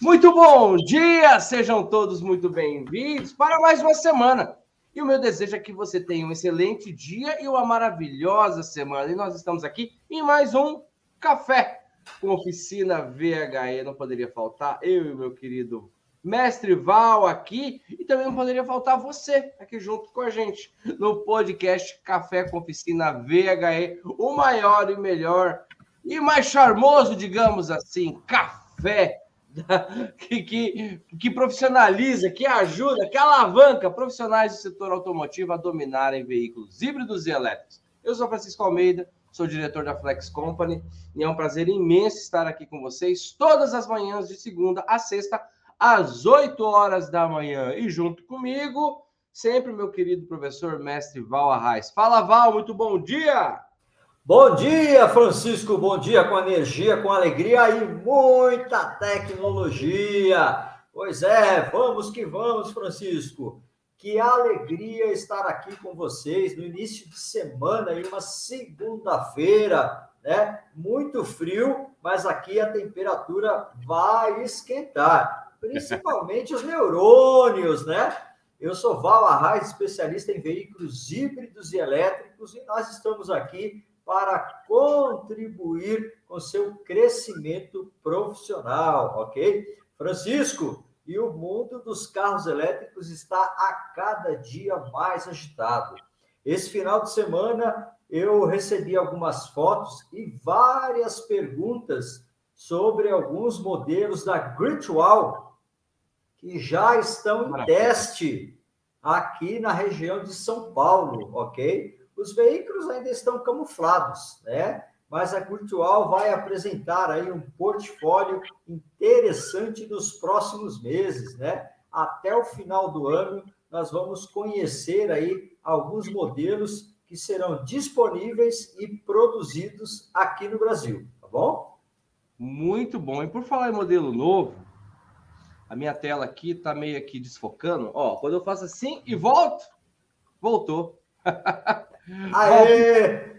Muito bom dia, sejam todos muito bem-vindos para mais uma semana. E o meu desejo é que você tenha um excelente dia e uma maravilhosa semana. E nós estamos aqui em mais um café com oficina VHE. Não poderia faltar eu e meu querido mestre Val aqui e também não poderia faltar você aqui junto com a gente no podcast Café com Oficina VHE, o maior e melhor e mais charmoso, digamos assim, café que, que, que, profissionaliza, que ajuda, que alavanca profissionais do setor automotivo a dominarem veículos híbridos e elétricos. Eu sou Francisco Almeida, sou diretor da Flex Company e é um prazer imenso estar aqui com vocês todas as manhãs de segunda a sexta, às 8 horas da manhã. E junto comigo, sempre meu querido professor mestre Val Arraes. Fala, Val, muito bom dia! Bom dia, Francisco. Bom dia com energia, com alegria e muita tecnologia. Pois é, vamos que vamos, Francisco. Que alegria estar aqui com vocês no início de semana, em uma segunda-feira, né? Muito frio, mas aqui a temperatura vai esquentar, principalmente os neurônios, né? Eu sou Val Arraes, especialista em veículos híbridos e elétricos, e nós estamos aqui para contribuir com seu crescimento profissional, ok? Francisco, e o mundo dos carros elétricos está a cada dia mais agitado. Esse final de semana eu recebi algumas fotos e várias perguntas sobre alguns modelos da Gritwall que já estão em teste aqui na região de São Paulo, ok? Os veículos ainda estão camuflados, né? Mas a Virtual vai apresentar aí um portfólio interessante nos próximos meses, né? Até o final do ano, nós vamos conhecer aí alguns modelos que serão disponíveis e produzidos aqui no Brasil, tá bom? Muito bom. E por falar em modelo novo, a minha tela aqui tá meio aqui desfocando. Ó, quando eu faço assim e volto, voltou. Aê!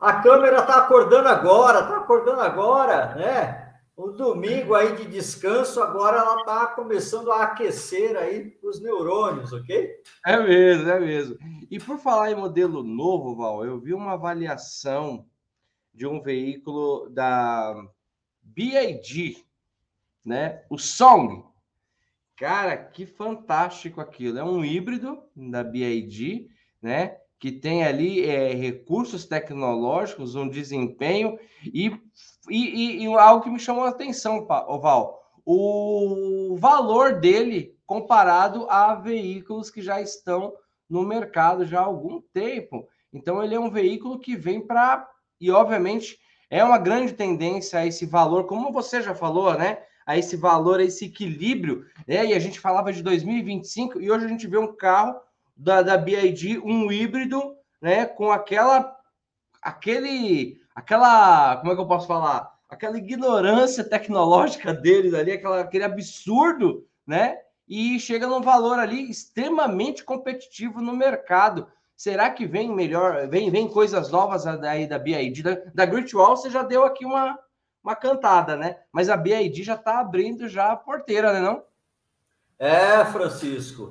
A câmera está acordando agora, está acordando agora, né? O domingo aí de descanso, agora ela está começando a aquecer aí os neurônios, ok? É mesmo, é mesmo. E por falar em modelo novo, Val, eu vi uma avaliação de um veículo da BID, né? O Song. Cara, que fantástico aquilo. É um híbrido da BID, né? Que tem ali é, recursos tecnológicos, um desempenho e, e, e, algo que me chamou a atenção, Val, o valor dele comparado a veículos que já estão no mercado já há algum tempo. Então, ele é um veículo que vem para. E, obviamente, é uma grande tendência a esse valor, como você já falou, né? A esse valor, a esse equilíbrio. Né? E a gente falava de 2025 e hoje a gente vê um carro da, da BID um híbrido, né, com aquela aquele aquela, como é que eu posso falar? Aquela ignorância tecnológica deles ali, aquela, aquele absurdo, né? E chega num valor ali extremamente competitivo no mercado. Será que vem melhor, vem, vem coisas novas aí da BID? Da, da Great Wall você já deu aqui uma, uma cantada, né? Mas a BID já está abrindo já a porteira, né não? É, Francisco.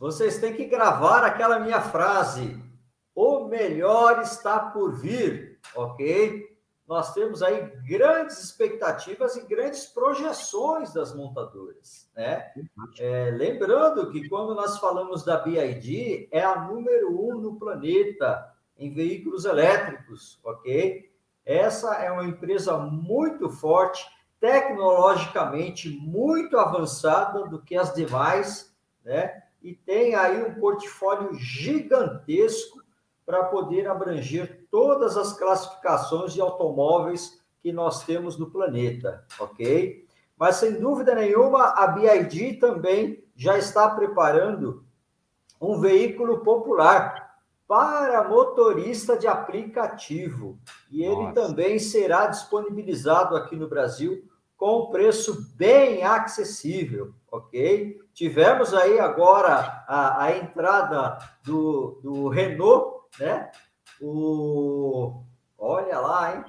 Vocês têm que gravar aquela minha frase. O melhor está por vir, ok? Nós temos aí grandes expectativas e grandes projeções das montadoras, né? É, lembrando que quando nós falamos da BID, é a número um no planeta em veículos elétricos, ok? Essa é uma empresa muito forte, tecnologicamente muito avançada do que as demais, né? E tem aí um portfólio gigantesco para poder abranger todas as classificações de automóveis que nós temos no planeta, ok? Mas sem dúvida nenhuma, a BID também já está preparando um veículo popular para motorista de aplicativo. E ele Nossa. também será disponibilizado aqui no Brasil com preço bem acessível, ok? Tivemos aí agora a, a entrada do, do Renault, né? O, olha lá, hein?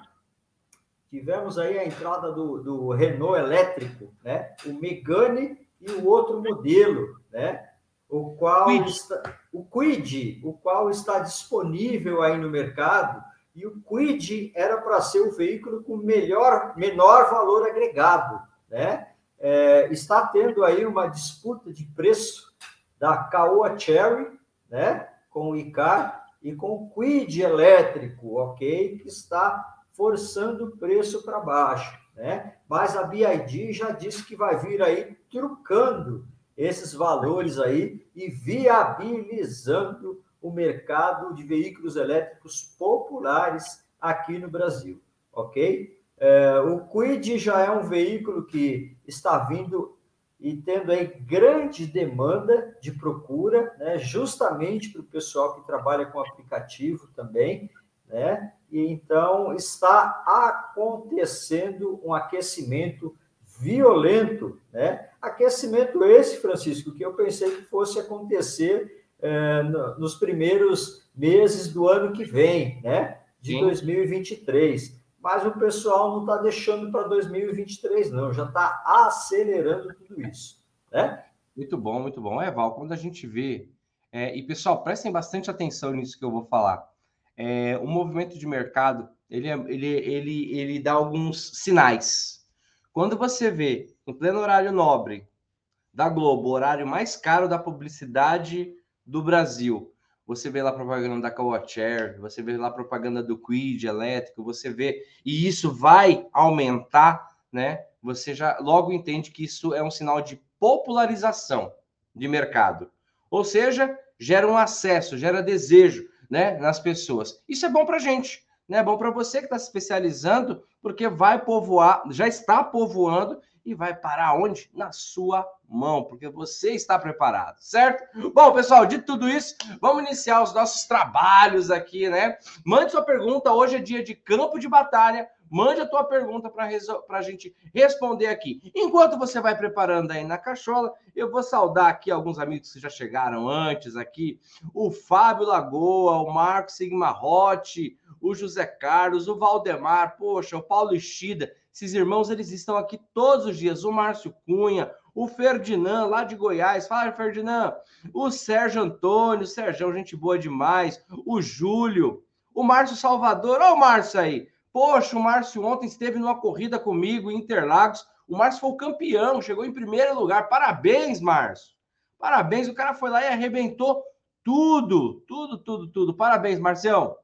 tivemos aí a entrada do, do Renault elétrico, né? O Megane e o outro modelo, né? O qual Quid. está, o Quid, o qual está disponível aí no mercado, e o Quid era para ser o veículo com melhor, menor valor agregado, né? É, está tendo aí uma disputa de preço da Caoa Cherry, né? Com o Icar e com o Quid elétrico, ok? Que está forçando o preço para baixo, né? Mas a BID já disse que vai vir aí trucando esses valores aí e viabilizando o mercado de veículos elétricos populares aqui no Brasil, ok? É, o Quid já é um veículo que está vindo e tendo aí grande demanda de procura, né, justamente para o pessoal que trabalha com aplicativo também, né? E então está acontecendo um aquecimento violento, né? Aquecimento esse, Francisco, que eu pensei que fosse acontecer é, nos primeiros meses do ano que vem, né? De Sim. 2023. Mas o pessoal não está deixando para 2023, não, já está acelerando tudo isso, né? Muito bom, muito bom. É, Val, quando a gente vê. É, e pessoal, prestem bastante atenção nisso que eu vou falar. É, o movimento de mercado ele, é, ele, ele, ele dá alguns sinais quando você vê, em pleno horário nobre da Globo, o horário mais caro da publicidade do Brasil, você vê lá propaganda da Cowachair, você vê lá propaganda do Quid elétrico, você vê, e isso vai aumentar, né? Você já logo entende que isso é um sinal de popularização de mercado. Ou seja, gera um acesso, gera desejo, né, nas pessoas. Isso é bom para gente, né? É bom para você que está se especializando, porque vai povoar, já está povoando e vai parar onde? Na sua mão, porque você está preparado, certo? Bom, pessoal, de tudo isso, vamos iniciar os nossos trabalhos aqui, né? Mande sua pergunta, hoje é dia de campo de batalha. Mande a tua pergunta para a gente responder aqui. Enquanto você vai preparando aí na cachola, eu vou saudar aqui alguns amigos que já chegaram antes aqui. O Fábio Lagoa, o Marco Sigma Rotti, o José Carlos, o Valdemar, poxa, o Paulo Estida, esses irmãos, eles estão aqui todos os dias. O Márcio Cunha, o Ferdinand, lá de Goiás. Fala, Ferdinand. O Sérgio Antônio, Sérgio, gente boa demais. O Júlio, o Márcio Salvador. Olha o Márcio aí. Poxa, o Márcio ontem esteve numa corrida comigo em Interlagos. O Márcio foi o campeão, chegou em primeiro lugar. Parabéns, Márcio. Parabéns, o cara foi lá e arrebentou tudo, tudo, tudo, tudo. Parabéns, Marcião.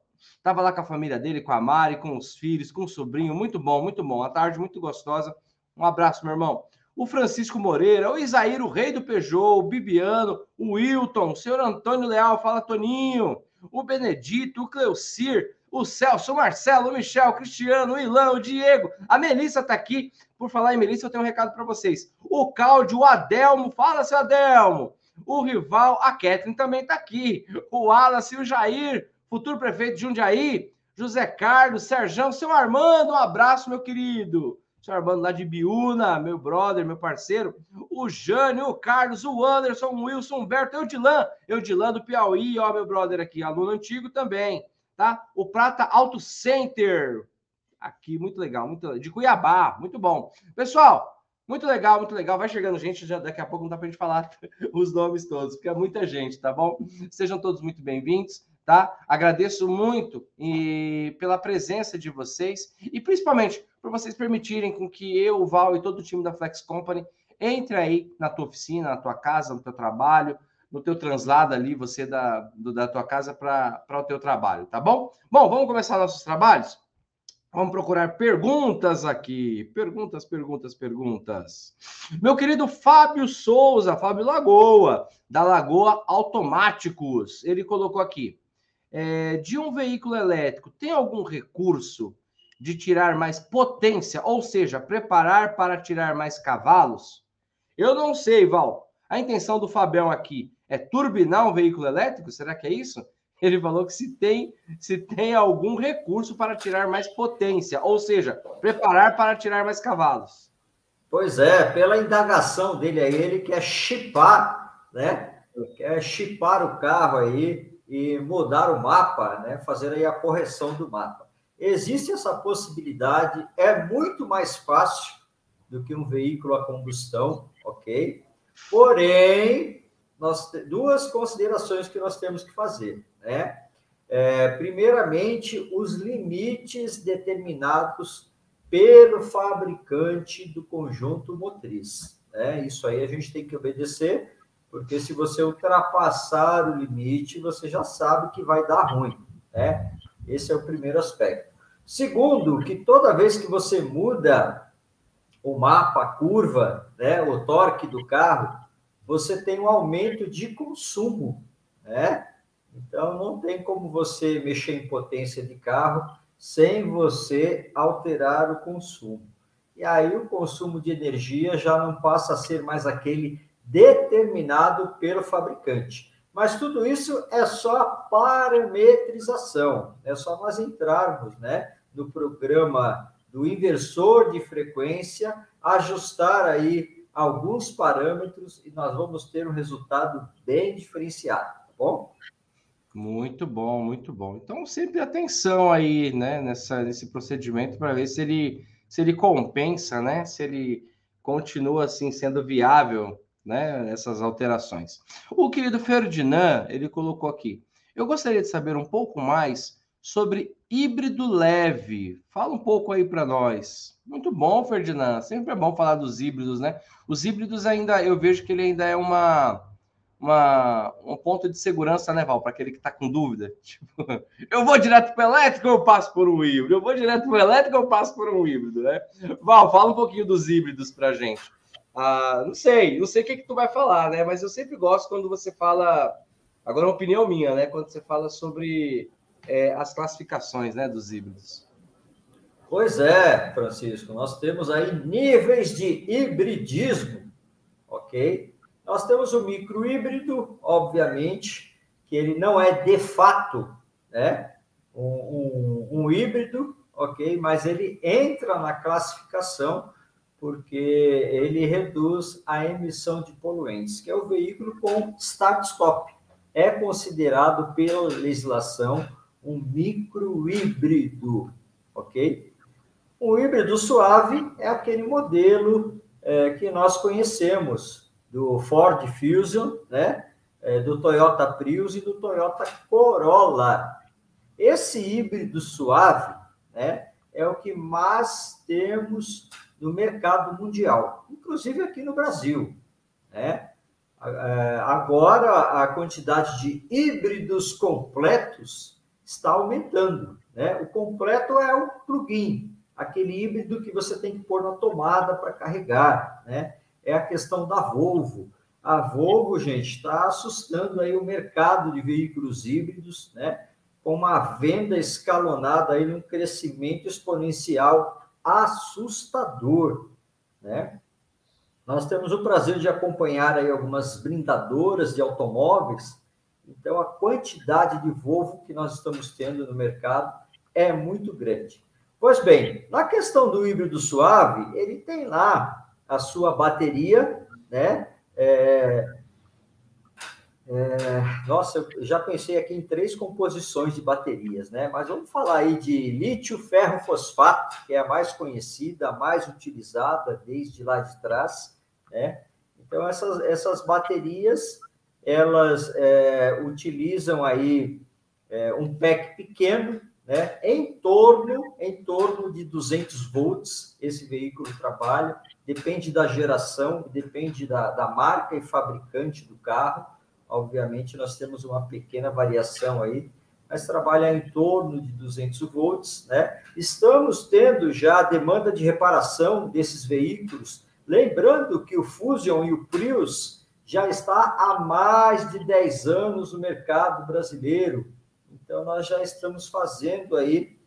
Tava lá com a família dele, com a Mari, com os filhos, com o sobrinho. Muito bom, muito bom. Uma tarde muito gostosa. Um abraço, meu irmão. O Francisco Moreira, o Isaíro, o rei do Peugeot, o Bibiano, o Wilton, o senhor Antônio Leal, fala Toninho, o Benedito, o Cleucir, o Celso, o Marcelo, o Michel, o Cristiano, o Ilan, o Diego, a Melissa tá aqui. Por falar em Melissa, eu tenho um recado para vocês. O Cláudio, o Adelmo, fala, seu Adelmo. O Rival, a Catherine também tá aqui. O Wallace, o Jair, futuro prefeito de Jundiaí, José Carlos, Serjão, seu Armando, um abraço, meu querido. Seu Armando lá de Biúna, meu brother, meu parceiro. O Jânio, o Carlos, o Anderson, o Wilson, o Humberto, Eudilan, Eudilan do Piauí, ó, meu brother aqui, aluno antigo também, tá? O Prata Auto Center, aqui, muito legal, muito de Cuiabá, muito bom. Pessoal, muito legal, muito legal. Vai chegando gente, já daqui a pouco não dá para a gente falar os nomes todos, porque é muita gente, tá bom? Sejam todos muito bem-vindos tá? Agradeço muito e pela presença de vocês e principalmente por vocês permitirem com que eu, o Val e todo o time da Flex Company entre aí na tua oficina, na tua casa, no teu trabalho, no teu translado ali, você da, do, da tua casa para o teu trabalho, tá bom? Bom, vamos começar nossos trabalhos? Vamos procurar perguntas aqui. Perguntas, perguntas, perguntas. Meu querido Fábio Souza, Fábio Lagoa, da Lagoa Automáticos. Ele colocou aqui: é, de um veículo elétrico tem algum recurso de tirar mais potência, ou seja, preparar para tirar mais cavalos? Eu não sei, Val. A intenção do Fabião aqui é turbinar um veículo elétrico? Será que é isso? Ele falou que se tem, se tem algum recurso para tirar mais potência, ou seja, preparar para tirar mais cavalos. Pois é, pela indagação dele aí, ele quer chipar, né? Quer chipar o carro aí e mudar o mapa, né? fazer aí a correção do mapa. existe essa possibilidade, é muito mais fácil do que um veículo a combustão, ok? Porém, nós, duas considerações que nós temos que fazer, né? É, primeiramente, os limites determinados pelo fabricante do conjunto motriz. Né? Isso aí a gente tem que obedecer, porque se você ultrapassar o limite, você já sabe que vai dar ruim. Né? Esse é o primeiro aspecto. Segundo, que toda vez que você muda o mapa, a curva, né, o torque do carro, você tem um aumento de consumo, né? Então não tem como você mexer em potência de carro sem você alterar o consumo. E aí o consumo de energia já não passa a ser mais aquele determinado pelo fabricante. Mas tudo isso é só parametrização, é só nós entrarmos né, no programa do inversor de frequência, ajustar aí alguns parâmetros e nós vamos ter um resultado bem diferenciado, tá bom? Muito bom, muito bom. Então, sempre atenção aí, né, nessa, nesse procedimento para ver se ele, se ele compensa, né, se ele continua assim sendo viável, né, essas alterações. O querido Ferdinand, ele colocou aqui: eu gostaria de saber um pouco mais sobre híbrido leve. Fala um pouco aí para nós. Muito bom, Ferdinand. Sempre é bom falar dos híbridos, né? Os híbridos ainda, eu vejo que ele ainda é uma uma, um ponto de segurança, né, Val, para aquele que está com dúvida. Tipo, eu vou direto para elétrico ou eu passo por um híbrido? Eu vou direto para elétrico ou eu passo por um híbrido, né? Val, fala um pouquinho dos híbridos para a gente. Ah, não sei, não sei o que, que tu vai falar, né? Mas eu sempre gosto quando você fala. Agora, é uma opinião minha, né? Quando você fala sobre é, as classificações né, dos híbridos. Pois é, Francisco, nós temos aí níveis de hibridismo, ok? Nós temos o microhíbrido, obviamente, que ele não é de fato né, um, um, um híbrido, ok? Mas ele entra na classificação porque ele reduz a emissão de poluentes, que é o veículo com start-stop. É considerado pela legislação um microhíbrido, ok? O híbrido suave é aquele modelo é, que nós conhecemos, do Ford Fusion, né? É, do Toyota Prius e do Toyota Corolla. Esse híbrido suave, né? É o que mais temos no mercado mundial, inclusive aqui no Brasil, né? É, agora a quantidade de híbridos completos está aumentando, né? O completo é o plug-in, aquele híbrido que você tem que pôr na tomada para carregar, né? é a questão da Volvo. A Volvo, gente, está assustando aí o mercado de veículos híbridos, né? Com uma venda escalonada aí num crescimento exponencial assustador, né? Nós temos o prazer de acompanhar aí algumas brindadoras de automóveis, então a quantidade de Volvo que nós estamos tendo no mercado é muito grande. Pois bem, na questão do híbrido suave, ele tem lá a sua bateria, né? É, é, nossa, eu já pensei aqui em três composições de baterias, né? Mas vamos falar aí de lítio ferro fosfato, que é a mais conhecida, a mais utilizada desde lá de trás, né? Então essas, essas baterias elas é, utilizam aí é, um pack pequeno, né? Em torno em torno de 200 volts esse veículo trabalha depende da geração, depende da, da marca e fabricante do carro. Obviamente, nós temos uma pequena variação aí, mas trabalha em torno de 200 volts, né? Estamos tendo já a demanda de reparação desses veículos, lembrando que o Fusion e o Prius já está há mais de 10 anos no mercado brasileiro. Então nós já estamos fazendo aí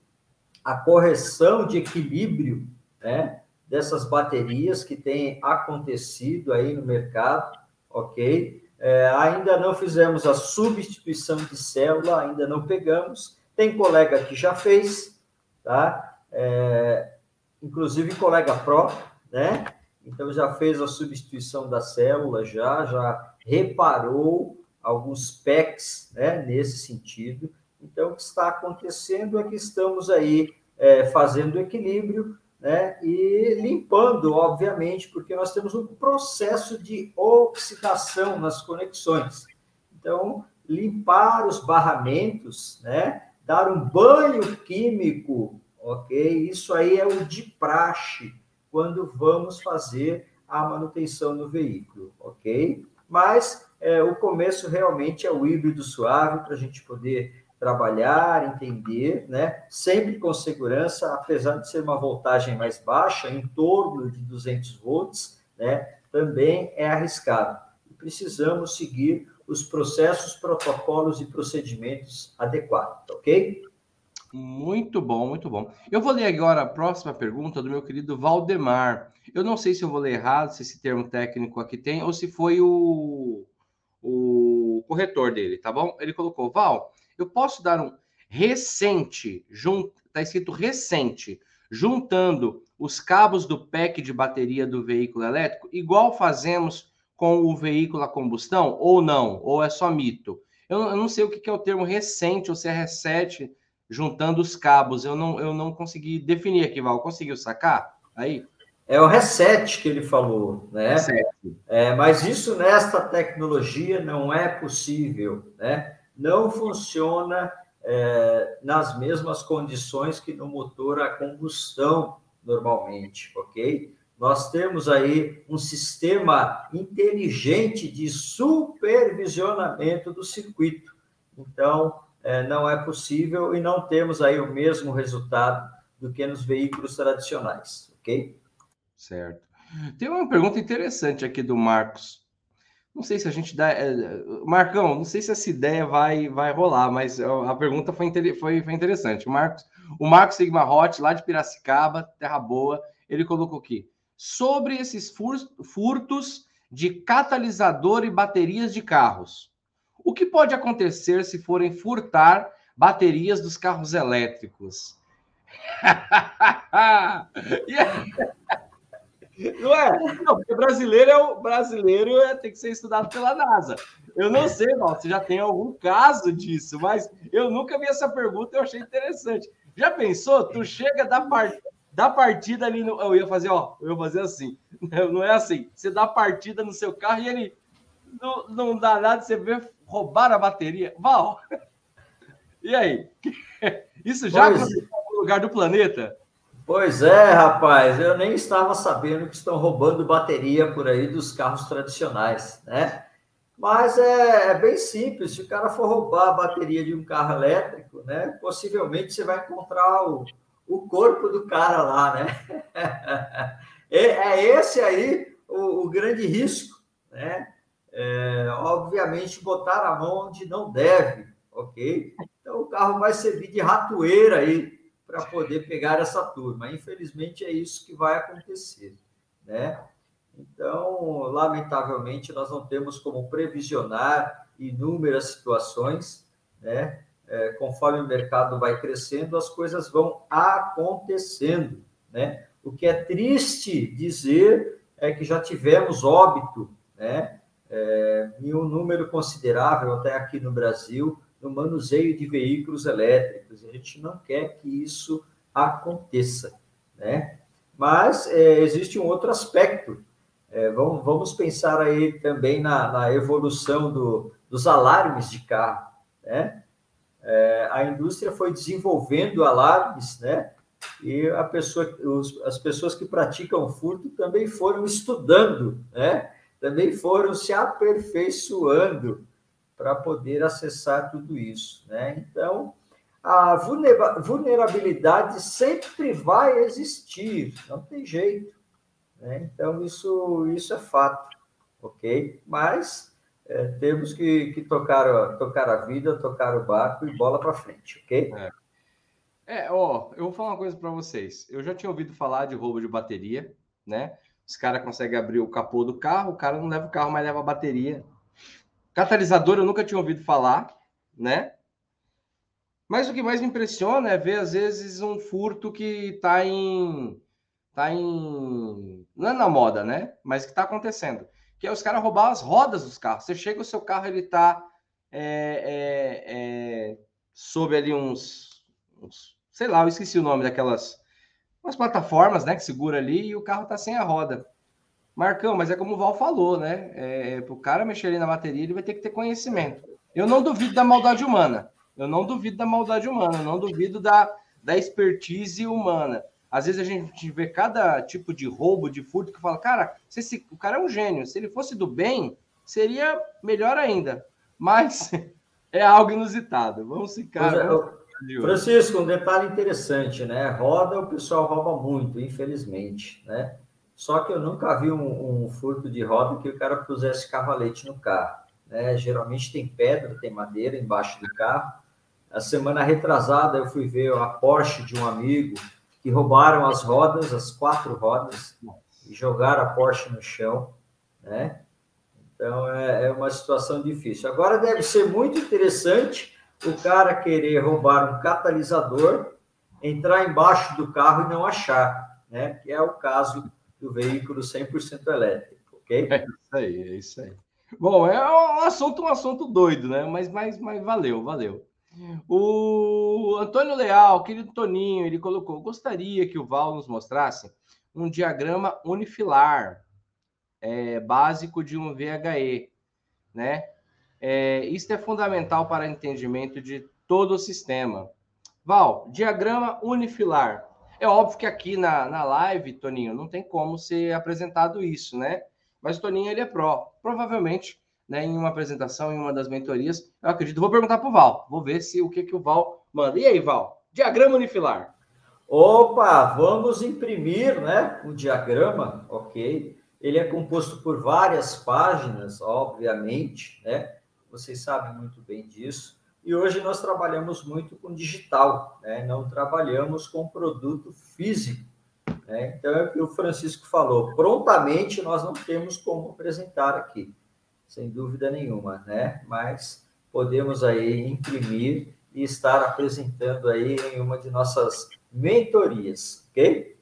a correção de equilíbrio, né? dessas baterias que tem acontecido aí no mercado, ok? É, ainda não fizemos a substituição de célula, ainda não pegamos. Tem colega que já fez, tá? É, inclusive colega pró, né? Então já fez a substituição da célula, já, já reparou alguns PECs, né? Nesse sentido. Então, o que está acontecendo é que estamos aí é, fazendo equilíbrio né, e limpando, obviamente, porque nós temos um processo de oxidação nas conexões. Então, limpar os barramentos, né, dar um banho químico, ok? Isso aí é o de praxe quando vamos fazer a manutenção no veículo, ok? Mas é, o começo realmente é o híbrido suave para a gente poder trabalhar, entender, né? Sempre com segurança, apesar de ser uma voltagem mais baixa, em torno de 200 volts, né? Também é arriscado. Precisamos seguir os processos, protocolos e procedimentos adequados, ok? Muito bom, muito bom. Eu vou ler agora a próxima pergunta do meu querido Valdemar. Eu não sei se eu vou ler errado, se esse termo técnico aqui tem, ou se foi o, o corretor dele, tá bom? Ele colocou, Val, eu posso dar um recente, jun... tá escrito recente, juntando os cabos do pack de bateria do veículo elétrico, igual fazemos com o veículo a combustão, ou não, ou é só mito. Eu, eu não sei o que é o termo recente, ou se é reset, juntando os cabos. Eu não, eu não consegui definir aqui, Val. Conseguiu sacar? Aí? É o reset que ele falou, né? É, mas isso nesta tecnologia não é possível, né? Não funciona é, nas mesmas condições que no motor a combustão normalmente, ok? Nós temos aí um sistema inteligente de supervisionamento do circuito. Então, é, não é possível e não temos aí o mesmo resultado do que nos veículos tradicionais, ok? Certo. Tem uma pergunta interessante aqui do Marcos. Não sei se a gente dá. É, Marcão, não sei se essa ideia vai, vai rolar, mas a pergunta foi, foi, foi interessante. O Marcos, o Marcos Sigma Hot, lá de Piracicaba, Terra Boa, ele colocou aqui. Sobre esses furtos de catalisador e baterias de carros. O que pode acontecer se forem furtar baterias dos carros elétricos? aí... Não é? Não, porque brasileiro é o brasileiro é, tem que ser estudado pela NASA. Eu não sei, não, se já tem algum caso disso, mas eu nunca vi essa pergunta, eu achei interessante. Já pensou? Tu chega da, part... da partida ali no. Eu ia fazer, ó, eu ia fazer assim. Não é assim. Você dá partida no seu carro e ele não, não dá nada, você vê roubar a bateria. Val, e aí? Isso já pois... aconteceu em algum lugar do planeta? Pois é, rapaz, eu nem estava sabendo que estão roubando bateria por aí dos carros tradicionais, né? Mas é, é, bem simples, se o cara for roubar a bateria de um carro elétrico, né? Possivelmente você vai encontrar o, o corpo do cara lá, né? é, esse aí o, o, grande risco, né? É, obviamente botar a mão onde não deve, ok? Então o carro vai servir de ratoeira aí para poder pegar essa turma. Infelizmente, é isso que vai acontecer, né? Então, lamentavelmente, nós não temos como previsionar inúmeras situações, né? É, conforme o mercado vai crescendo, as coisas vão acontecendo, né? O que é triste dizer é que já tivemos óbito, né? É, em um número considerável até aqui no Brasil, no manuseio de veículos elétricos. A gente não quer que isso aconteça, né? Mas é, existe um outro aspecto. É, vamos, vamos pensar aí também na, na evolução do, dos alarmes de carro, né? É, a indústria foi desenvolvendo alarmes, né? E a pessoa, os, as pessoas que praticam furto também foram estudando, né? Também foram se aperfeiçoando para poder acessar tudo isso. Né? Então, a vulnerabilidade sempre vai existir, não tem jeito. Né? Então, isso, isso é fato, ok? Mas é, temos que, que tocar, tocar a vida, tocar o barco e bola para frente, ok? É. é, ó, eu vou falar uma coisa para vocês. Eu já tinha ouvido falar de roubo de bateria, né? Os caras conseguem abrir o capô do carro, o cara não leva o carro, mas leva a bateria. Catalisador eu nunca tinha ouvido falar, né? Mas o que mais me impressiona é ver, às vezes, um furto que está em. tá em. não é na moda, né? Mas que está acontecendo. Que é os caras roubar as rodas dos carros. Você chega, o seu carro ele está é, é, é, sob ali uns, uns sei lá, eu esqueci o nome daquelas umas plataformas, né, que segura ali e o carro tá sem a roda. Marcão, mas é como o Val falou, né? É, é para o cara mexer ali na bateria, ele vai ter que ter conhecimento. Eu não duvido da maldade humana. Eu não duvido da maldade humana, eu não duvido da, da expertise humana. Às vezes a gente vê cada tipo de roubo, de furto, que fala, cara, se esse, o cara é um gênio. Se ele fosse do bem, seria melhor ainda. Mas é algo inusitado. Vamos ficar. É, Francisco, um detalhe interessante, né? Roda, o pessoal rouba muito, infelizmente, né? Só que eu nunca vi um, um furto de roda que o cara pusesse cavalete no carro. Né? Geralmente tem pedra, tem madeira embaixo do carro. A semana retrasada eu fui ver a Porsche de um amigo que roubaram as rodas, as quatro rodas, e jogaram a Porsche no chão, né? Então é, é uma situação difícil. Agora deve ser muito interessante o cara querer roubar um catalisador, entrar embaixo do carro e não achar, né? Que é o caso do veículo 100% elétrico, ok? É isso aí, é isso aí. Bom, é um assunto, um assunto doido, né? Mas, mas, mas valeu, valeu. O Antônio Leal, querido Toninho, ele colocou: gostaria que o Val nos mostrasse um diagrama unifilar é, básico de um VHE, né? É, isso é fundamental para entendimento de todo o sistema. Val, diagrama unifilar. É óbvio que aqui na, na live, Toninho, não tem como ser apresentado isso, né? Mas o Toninho, ele é pró. Provavelmente, né, em uma apresentação, em uma das mentorias, eu acredito. Vou perguntar para o Val. Vou ver se o que, que o Val manda. E aí, Val? Diagrama unifilar. Opa, vamos imprimir né, o diagrama, ok? Ele é composto por várias páginas, obviamente, né? Vocês sabem muito bem disso. E hoje nós trabalhamos muito com digital, né? não trabalhamos com produto físico. Né? Então, é o que o Francisco falou, prontamente nós não temos como apresentar aqui, sem dúvida nenhuma, né? mas podemos aí imprimir e estar apresentando aí em uma de nossas mentorias, ok?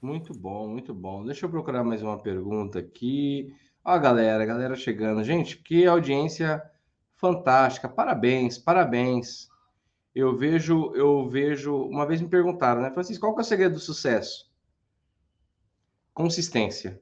Muito bom, muito bom. Deixa eu procurar mais uma pergunta aqui. Ó, galera, galera chegando. Gente, que audiência fantástica. Parabéns, parabéns. Eu vejo, eu vejo. Uma vez me perguntaram, né, Francisco, qual é o segredo do sucesso? Consistência.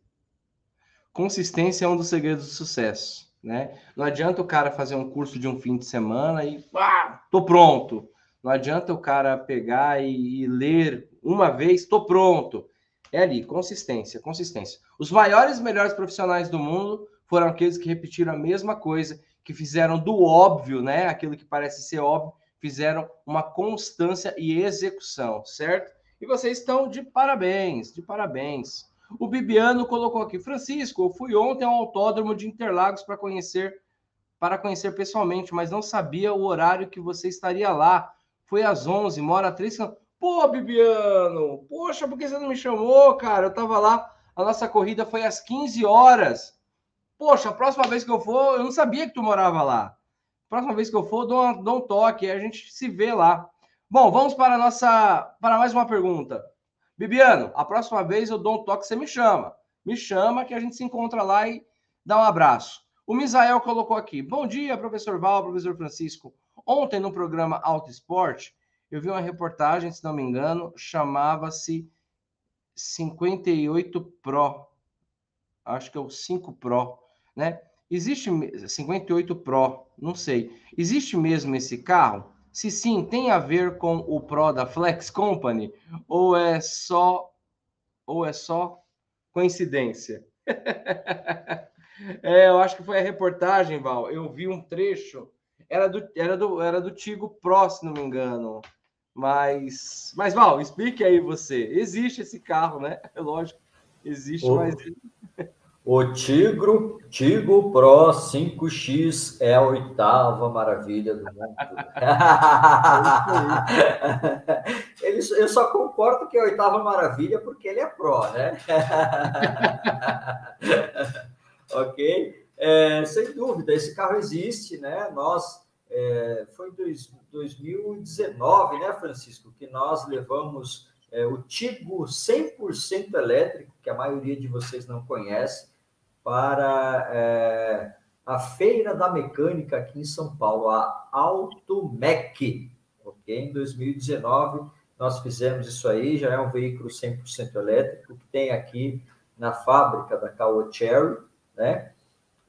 Consistência é um dos segredos do sucesso, né? Não adianta o cara fazer um curso de um fim de semana e ah, tô pronto. Não adianta o cara pegar e, e ler uma vez, tô pronto. É ali, consistência, consistência. Os maiores e melhores profissionais do mundo foram aqueles que repetiram a mesma coisa que fizeram do óbvio, né? Aquilo que parece ser óbvio, fizeram uma constância e execução, certo? E vocês estão de parabéns, de parabéns. O Bibiano colocou aqui, Francisco, eu fui ontem ao autódromo de Interlagos para conhecer para conhecer pessoalmente, mas não sabia o horário que você estaria lá. Foi às 11, mora 3 Pô, Bibiano, poxa, por que você não me chamou, cara? Eu tava lá, a nossa corrida foi às 15 horas. Poxa, a próxima vez que eu for, eu não sabia que tu morava lá. Próxima vez que eu for, dou, uma, dou um toque, a gente se vê lá. Bom, vamos para nossa para mais uma pergunta. Bibiano, a próxima vez eu dou um toque, você me chama. Me chama que a gente se encontra lá e dá um abraço. O Misael colocou aqui. Bom dia, professor Val, professor Francisco. Ontem no programa Auto Esporte, eu vi uma reportagem, se não me engano, chamava-se 58 Pro. Acho que é o 5 Pro né? Existe 58 Pro, não sei. Existe mesmo esse carro? Se sim, tem a ver com o Pro da Flex Company ou é só ou é só coincidência? é, eu acho que foi a reportagem, Val. Eu vi um trecho. Era do, era do, era do Tigo Pro, se não me engano. Mas, mas Val, explique aí você. Existe esse carro, né? É lógico, existe, mas o Tigro, Tigo Pro 5X é a oitava maravilha do mundo. ele, eu só concordo que é a oitava maravilha porque ele é Pro, né? ok? É, sem dúvida, esse carro existe, né? Nós, é, foi em dois, 2019, né, Francisco, que nós levamos é, o Tigo 100% elétrico, que a maioria de vocês não conhece, para é, a Feira da Mecânica aqui em São Paulo, a Automec, ok? Em 2019, nós fizemos isso aí, já é um veículo 100% elétrico, que tem aqui na fábrica da Caoa Cherry, né?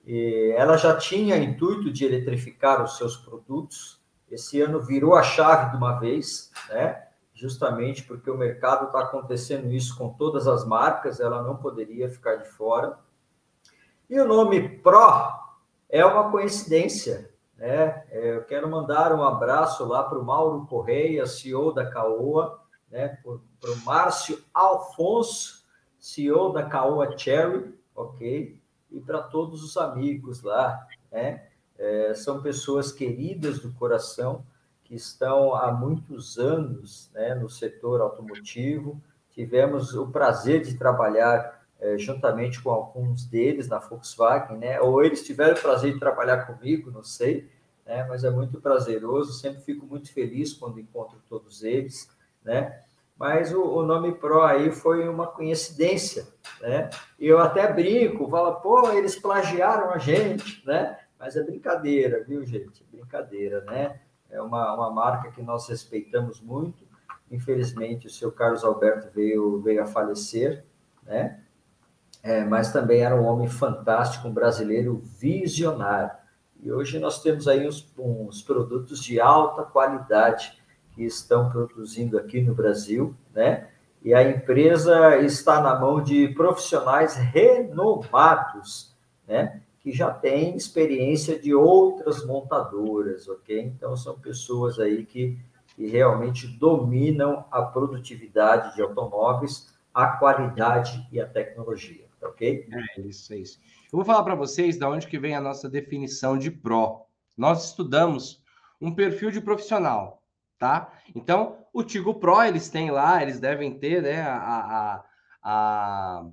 E ela já tinha intuito de eletrificar os seus produtos, esse ano virou a chave de uma vez, né? Justamente porque o mercado está acontecendo isso com todas as marcas, ela não poderia ficar de fora. E o nome Pro é uma coincidência, né? É, eu quero mandar um abraço lá para o Mauro Correia, CEO da Caoa, né? para o Márcio Alfonso, CEO da Caoa Cherry, ok? E para todos os amigos lá, né? É, são pessoas queridas do coração que estão há muitos anos né, no setor automotivo. Tivemos o prazer de trabalhar é, juntamente com alguns deles na Volkswagen, né? Ou eles tiveram o prazer de trabalhar comigo, não sei, né? Mas é muito prazeroso. Sempre fico muito feliz quando encontro todos eles, né? Mas o, o nome Pro aí foi uma coincidência, né? Eu até brinco, falo, pô, eles plagiaram a gente, né? Mas é brincadeira, viu, gente? É brincadeira, né? É uma, uma marca que nós respeitamos muito. Infelizmente, o seu Carlos Alberto veio, veio a falecer, né? É, mas também era um homem fantástico, um brasileiro visionário. E hoje nós temos aí uns, uns produtos de alta qualidade que estão produzindo aqui no Brasil, né? E a empresa está na mão de profissionais renomados, né? Que já têm experiência de outras montadoras, ok? Então são pessoas aí que, que realmente dominam a produtividade de automóveis, a qualidade e a tecnologia ok? É isso, é isso. Eu vou falar para vocês da onde que vem a nossa definição de pró. Nós estudamos um perfil de profissional, tá? Então, o Tigo Pro, eles têm lá, eles devem ter, né, a, a, a,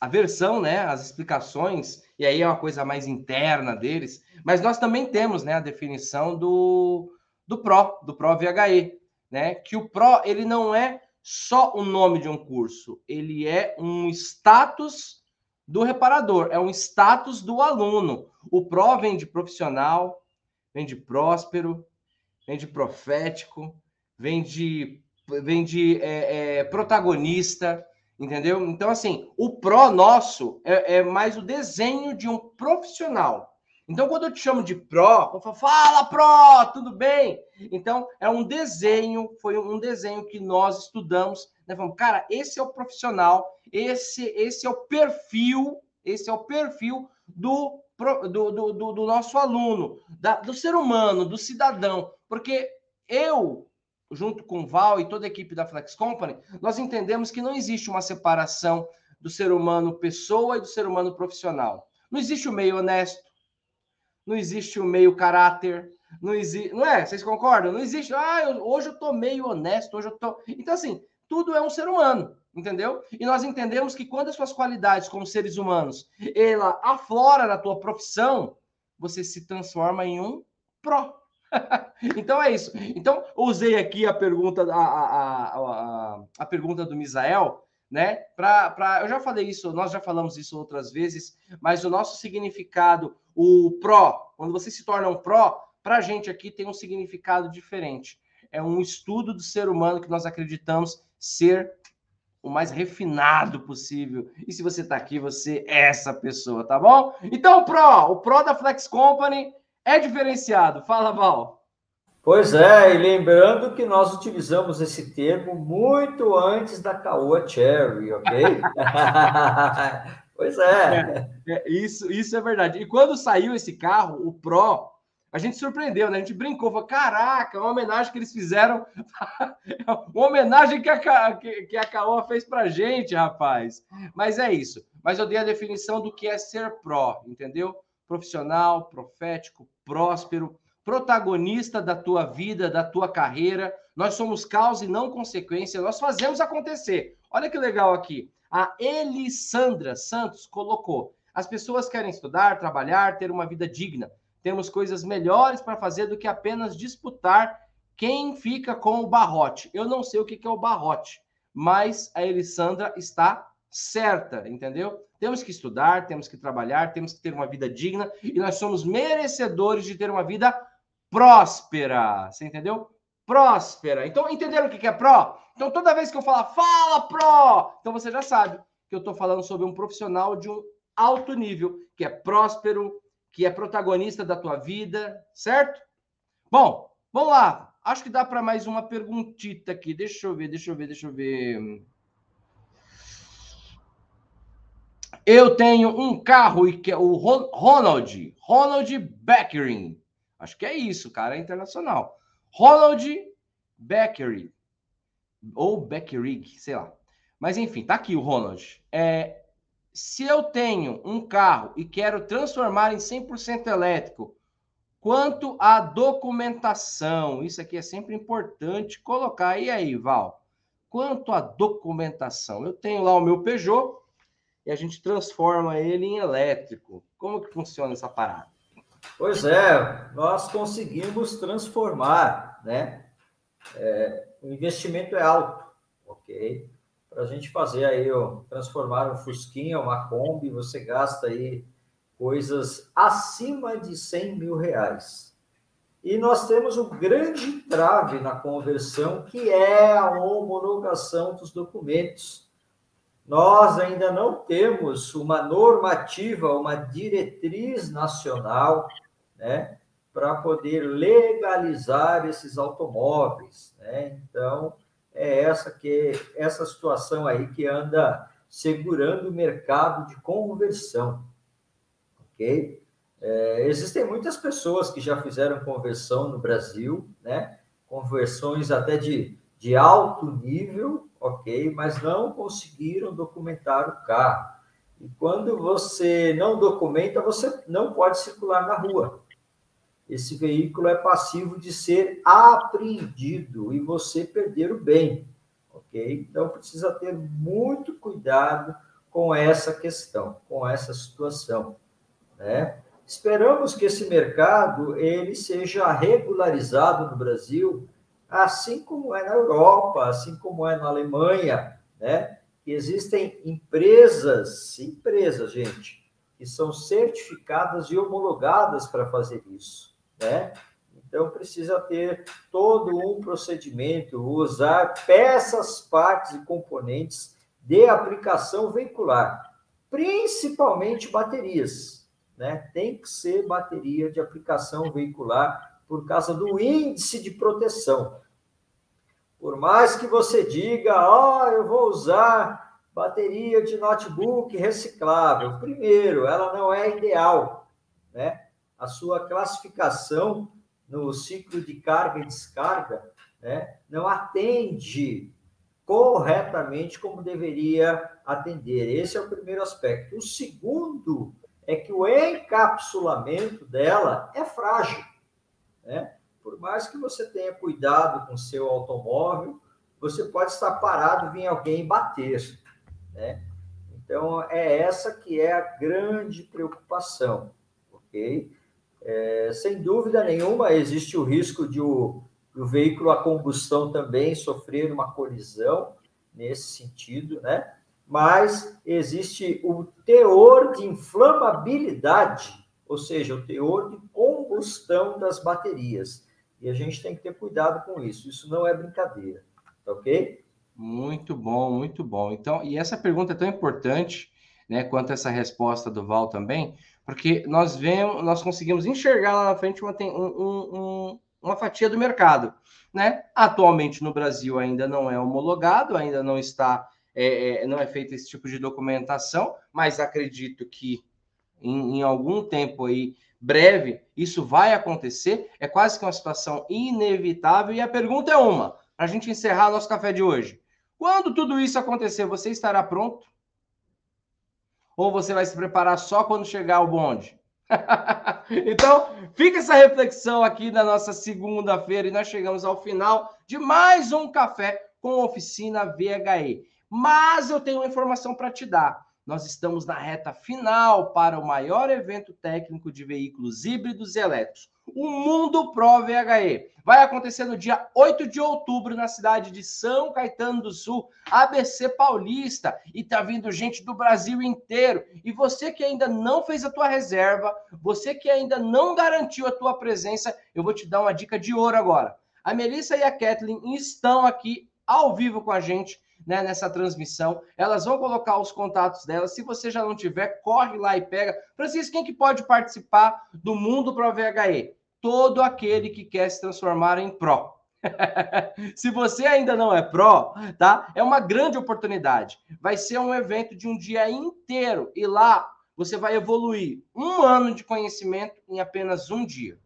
a versão, né, as explicações, e aí é uma coisa mais interna deles, mas nós também temos, né, a definição do, do Pro, do Pro VHE, né, que o Pro, ele não é só o nome de um curso, ele é um status do reparador, é um status do aluno. O pró vem de profissional, vem de próspero, vem de profético, vem de, vem de é, é, protagonista, entendeu? Então, assim, o pró nosso é, é mais o desenho de um profissional. Então, quando eu te chamo de pró, eu falo, fala pró, tudo bem? Então, é um desenho, foi um desenho que nós estudamos, né? Falamos, cara, esse é o profissional, esse, esse é o perfil, esse é o perfil do, do, do, do, do nosso aluno, da, do ser humano, do cidadão. Porque eu, junto com o Val e toda a equipe da Flex Company, nós entendemos que não existe uma separação do ser humano pessoa e do ser humano profissional. Não existe o meio honesto, não existe o meio caráter, não existe, não é? Vocês concordam? Não existe, ah, eu, hoje eu tô meio honesto, hoje eu tô. Então, assim, tudo é um ser humano, entendeu? E nós entendemos que quando as suas qualidades como seres humanos, ela aflora na tua profissão, você se transforma em um pró. então é isso. Então, usei aqui a pergunta, a, a, a, a pergunta do Misael, né? Pra, pra, eu já falei isso, nós já falamos isso outras vezes, mas o nosso significado, o pró, quando você se torna um pró, para a gente aqui tem um significado diferente. É um estudo do ser humano que nós acreditamos ser o mais refinado possível. E se você está aqui, você é essa pessoa, tá bom? Então, pró, o pró da Flex Company é diferenciado. Fala, Val. Pois é, e lembrando que nós utilizamos esse termo muito antes da Caoa Cherry, ok? pois é. é. é. Isso, isso é verdade. E quando saiu esse carro, o Pro, a gente surpreendeu, né? A gente brincou, falou, caraca, uma homenagem que eles fizeram, uma homenagem que a, que, que a Caoa fez pra gente, rapaz. Mas é isso. Mas eu dei a definição do que é ser Pro, entendeu? Profissional, profético, próspero, protagonista da tua vida, da tua carreira. Nós somos causa e não consequência. Nós fazemos acontecer. Olha que legal aqui. A Elisandra Santos colocou: as pessoas querem estudar, trabalhar, ter uma vida digna. Temos coisas melhores para fazer do que apenas disputar quem fica com o barrote. Eu não sei o que é o barrote, mas a Elisandra está certa, entendeu? Temos que estudar, temos que trabalhar, temos que ter uma vida digna e nós somos merecedores de ter uma vida próspera. Você entendeu? próspera. Então, entenderam o que é pró? Então, toda vez que eu falar, fala pró, então você já sabe que eu estou falando sobre um profissional de um alto nível, que é próspero, que é protagonista da tua vida, certo? Bom, vamos lá. Acho que dá para mais uma perguntita aqui. Deixa eu ver, deixa eu ver, deixa eu ver. Eu tenho um carro e que é o Ronald, Ronald Beckering. Acho que é isso, cara, é internacional. Ronald Beckery ou Beckerig, sei lá. Mas enfim, tá aqui o Ronald. É, se eu tenho um carro e quero transformar em 100% elétrico, quanto à documentação, isso aqui é sempre importante colocar. E aí, Val? Quanto à documentação, eu tenho lá o meu Peugeot e a gente transforma ele em elétrico. Como que funciona essa parada? Pois é, nós conseguimos transformar, né? É, o investimento é alto, ok? Para a gente fazer aí, ó, transformar um Fusquinha, uma Kombi, você gasta aí coisas acima de 100 mil reais. E nós temos um grande trave na conversão, que é a homologação dos documentos. Nós ainda não temos uma normativa, uma diretriz nacional, né, para poder legalizar esses automóveis, né? Então, é essa que essa situação aí que anda segurando o mercado de conversão, ok? É, existem muitas pessoas que já fizeram conversão no Brasil, né? Conversões até de, de alto nível, ok? Mas não conseguiram documentar o carro. E quando você não documenta, você não pode circular na rua esse veículo é passivo de ser apreendido e você perder o bem, ok? Então precisa ter muito cuidado com essa questão, com essa situação, né? Esperamos que esse mercado ele seja regularizado no Brasil, assim como é na Europa, assim como é na Alemanha, né? Existem empresas, empresas, gente, que são certificadas e homologadas para fazer isso né? Então, precisa ter todo um procedimento, usar peças, partes e componentes de aplicação veicular, principalmente baterias, né? Tem que ser bateria de aplicação veicular por causa do índice de proteção. Por mais que você diga, ó, oh, eu vou usar bateria de notebook reciclável, primeiro, ela não é ideal, né? a sua classificação no ciclo de carga e descarga né, não atende corretamente como deveria atender. Esse é o primeiro aspecto. O segundo é que o encapsulamento dela é frágil. Né? Por mais que você tenha cuidado com seu automóvel, você pode estar parado e vir alguém bater. Né? Então, é essa que é a grande preocupação, ok? É, sem dúvida nenhuma, existe o risco de o, o veículo a combustão também sofrer uma colisão nesse sentido, né? Mas existe o teor de inflamabilidade, ou seja, o teor de combustão das baterias. E a gente tem que ter cuidado com isso. Isso não é brincadeira, tá ok? Muito bom, muito bom. Então, e essa pergunta é tão importante, né, quanto essa resposta do Val também, porque nós vemos, nós conseguimos enxergar lá na frente uma, um, um, uma fatia do mercado. Né? Atualmente no Brasil ainda não é homologado, ainda não está, é, é, não é feito esse tipo de documentação, mas acredito que em, em algum tempo aí breve isso vai acontecer. É quase que uma situação inevitável. E a pergunta é uma, para a gente encerrar nosso café de hoje. Quando tudo isso acontecer, você estará pronto? Ou você vai se preparar só quando chegar o bonde? então, fica essa reflexão aqui na nossa segunda-feira e nós chegamos ao final de mais um café com oficina VHE. Mas eu tenho uma informação para te dar. Nós estamos na reta final para o maior evento técnico de veículos híbridos e elétricos, o Mundo Pro VHE. Vai acontecer no dia 8 de outubro na cidade de São Caetano do Sul, ABC Paulista, e tá vindo gente do Brasil inteiro. E você que ainda não fez a tua reserva, você que ainda não garantiu a tua presença, eu vou te dar uma dica de ouro agora. A Melissa e a Kathleen estão aqui ao vivo com a gente né, nessa transmissão. Elas vão colocar os contatos delas. Se você já não tiver, corre lá e pega. Francisco, quem que pode participar do Mundo Pro VHE? Todo aquele que quer se transformar em Pro. Se você ainda não é pró, tá? É uma grande oportunidade. Vai ser um evento de um dia inteiro e lá você vai evoluir um ano de conhecimento em apenas um dia.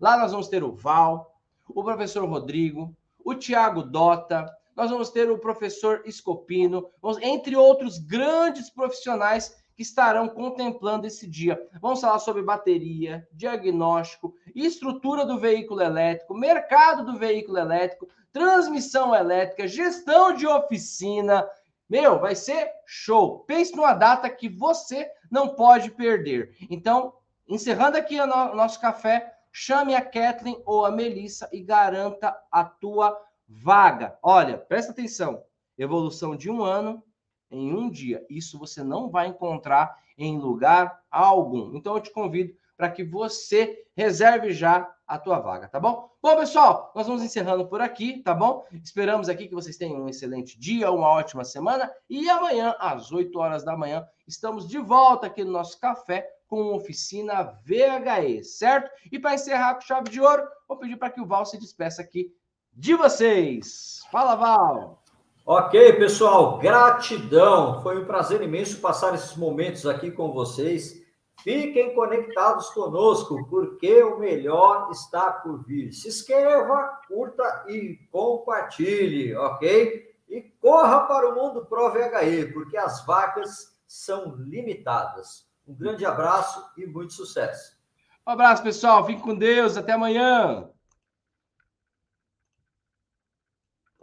Lá nós vamos ter o Val, o professor Rodrigo, o Tiago Dota, nós vamos ter o professor Escopino, entre outros grandes profissionais que estarão contemplando esse dia. Vamos falar sobre bateria, diagnóstico, estrutura do veículo elétrico, mercado do veículo elétrico, transmissão elétrica, gestão de oficina. Meu, vai ser show. Pense numa data que você não pode perder. Então, encerrando aqui o nosso café, chame a Kathleen ou a Melissa e garanta a tua vaga. Olha, presta atenção. Evolução de um ano em um dia. Isso você não vai encontrar em lugar algum. Então eu te convido para que você reserve já a tua vaga, tá bom? Bom, pessoal, nós vamos encerrando por aqui, tá bom? Esperamos aqui que vocês tenham um excelente dia, uma ótima semana e amanhã às 8 horas da manhã estamos de volta aqui no nosso café com oficina VHE, certo? E para encerrar com chave de ouro, vou pedir para que o Val se despeça aqui de vocês. Fala, Val! Ok, pessoal, gratidão. Foi um prazer imenso passar esses momentos aqui com vocês. Fiquem conectados conosco, porque o melhor está por vir. Se inscreva, curta e compartilhe, ok? E corra para o mundo Pro VHE, porque as vagas são limitadas. Um grande abraço e muito sucesso. Um abraço, pessoal. Fique com Deus. Até amanhã.